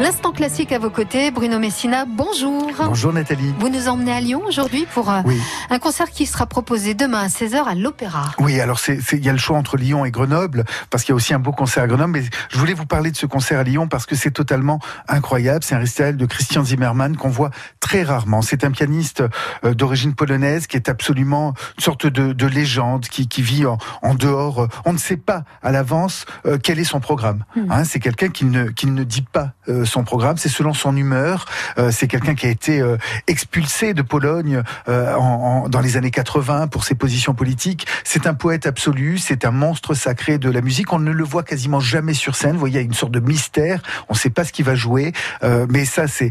L'instant classique à vos côtés, Bruno Messina, bonjour. Bonjour Nathalie. Vous nous emmenez à Lyon aujourd'hui pour euh, Oui. un concert qui sera proposé demain à 16h à l'Opéra. Oui, alors il y a le choix entre Lyon et Grenoble parce qu'il y a aussi un beau concert à Grenoble. Mais je voulais vous parler de ce concert à Lyon parce que c'est totalement incroyable. C'est un récital de Christian Zimmermann qu'on voit très rarement. C'est un pianiste euh, d'origine polonaise qui est absolument une sorte de, de légende qui, qui vit en, en dehors. On ne sait pas à l'avance euh, quel est son programme. Hein, c'est quelqu'un qui ne qui ne dit pas euh, son programme. C'est selon son humeur. Euh, c'est quelqu'un qui a été euh, expulsé de Pologne euh, en, en- dans les années 80 pour ses positions politiques. C'est un poète absolu, c'est un monstre sacré de la musique. On ne le voit quasiment jamais sur scène. Vous voyez, il y a une sorte de mystère. On ne sait pas ce qu'il va jouer, mais ça, c'est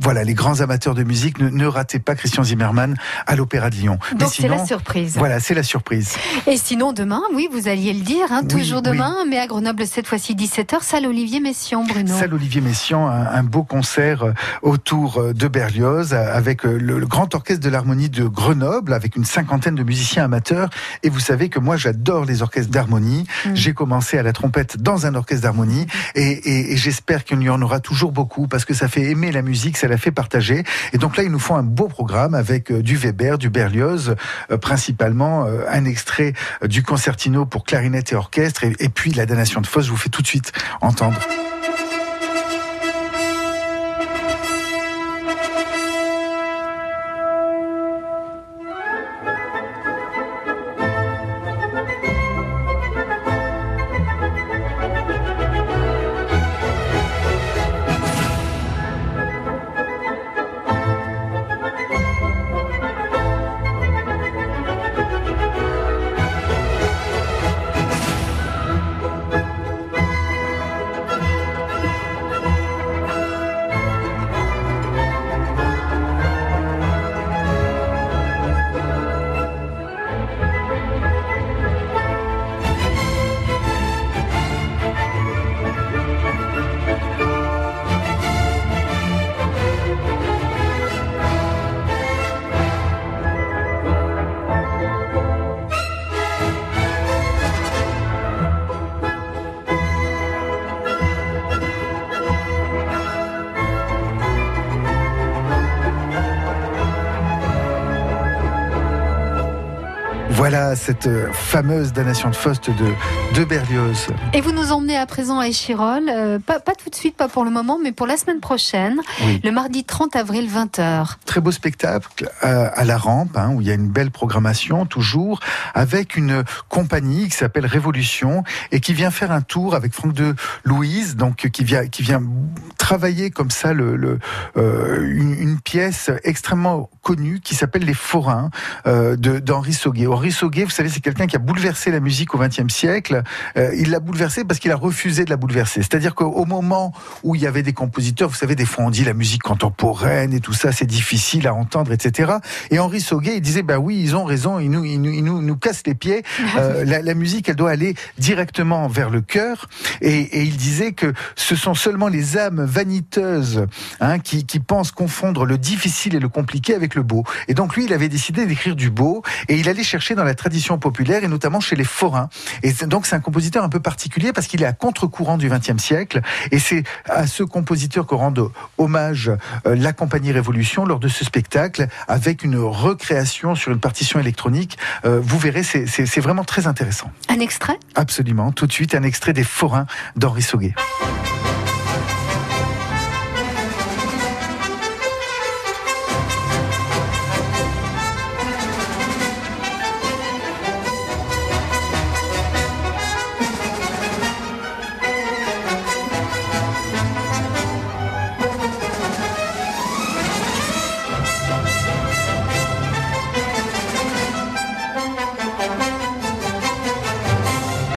voilà, les grands amateurs de musique ne, ne ratez pas Christian Zimmermann à l'Opéra de Lyon. Donc c'est la surprise. Voilà, c'est la surprise. Et sinon demain, oui, vous alliez le dire, hein, Oui, toujours oui. demain, mais à Grenoble cette fois-ci 17h, salle Olivier Messiaen, Bruno. Salle Olivier Messiaen, un, un beau concert euh, autour euh, de Berlioz euh, avec le, le grand orchestre de l'harmonie de Grenoble avec une cinquantaine de musiciens amateurs. Et vous savez que moi j'adore les orchestres d'harmonie. Mm. J'ai commencé à la trompette dans un orchestre d'harmonie et, et- et j'espère qu'il y en aura toujours beaucoup parce que ça fait aimer la musique, ça la fait partager. Et donc là ils nous font un beau programme avec du Weber, du Berlioz, euh, principalement euh, un extrait du concertino pour clarinette et orchestre et, et puis la damnation de Faust. Je vous fais tout de suite entendre. Voilà cette euh, fameuse damnation de Faust de, de Berlioz. Et vous nous emmenez à présent à Échirol, euh, pas, pas tout de suite, pas pour le moment, mais pour la semaine prochaine, Oui. le mardi 30 avril 20h. Très beau spectacle euh, à la rampe, hein, où il y a une belle programmation, toujours, avec une compagnie qui s'appelle Révolution et qui vient faire un tour avec Franck de Louise, donc qui vient, qui vient travailler comme ça le, le, euh, une, une pièce extrêmement connue qui s'appelle Les Forains de- d'Henri Sauguet. Henri Sauguet, vous savez, c'est quelqu'un qui a bouleversé la musique au XXe siècle. Euh, il l'a bouleversé parce qu'il a refusé de la bouleverser. C'est-à-dire qu'au moment où il y avait des compositeurs, vous savez, des fois on dit la musique contemporaine et tout ça, c'est difficile à entendre, etc. Et Henri Sauguet, il disait, bah oui, ils ont raison, ils nous, ils nous, ils nous, nous cassent les pieds. Euh, la, la musique, elle doit aller directement vers le cœur. Et, et il disait que ce sont seulement les âmes vaniteuses hein, qui, qui pensent confondre le difficile et le compliqué avec le beau. Et donc lui, il avait décidé d'écrire du beau et il allait chercher dans la tradition populaire et notamment chez les forains. Et donc c'est un compositeur un peu particulier parce qu'il est à contre-courant du XXe siècle et c'est à ce compositeur que rend hommage euh, la compagnie Révolution lors de ce spectacle avec une recréation sur une partition électronique. Euh, vous verrez, c'est- vraiment très intéressant. Un extrait? Absolument. Tout de suite, un extrait des forains d'Henri Sauguet.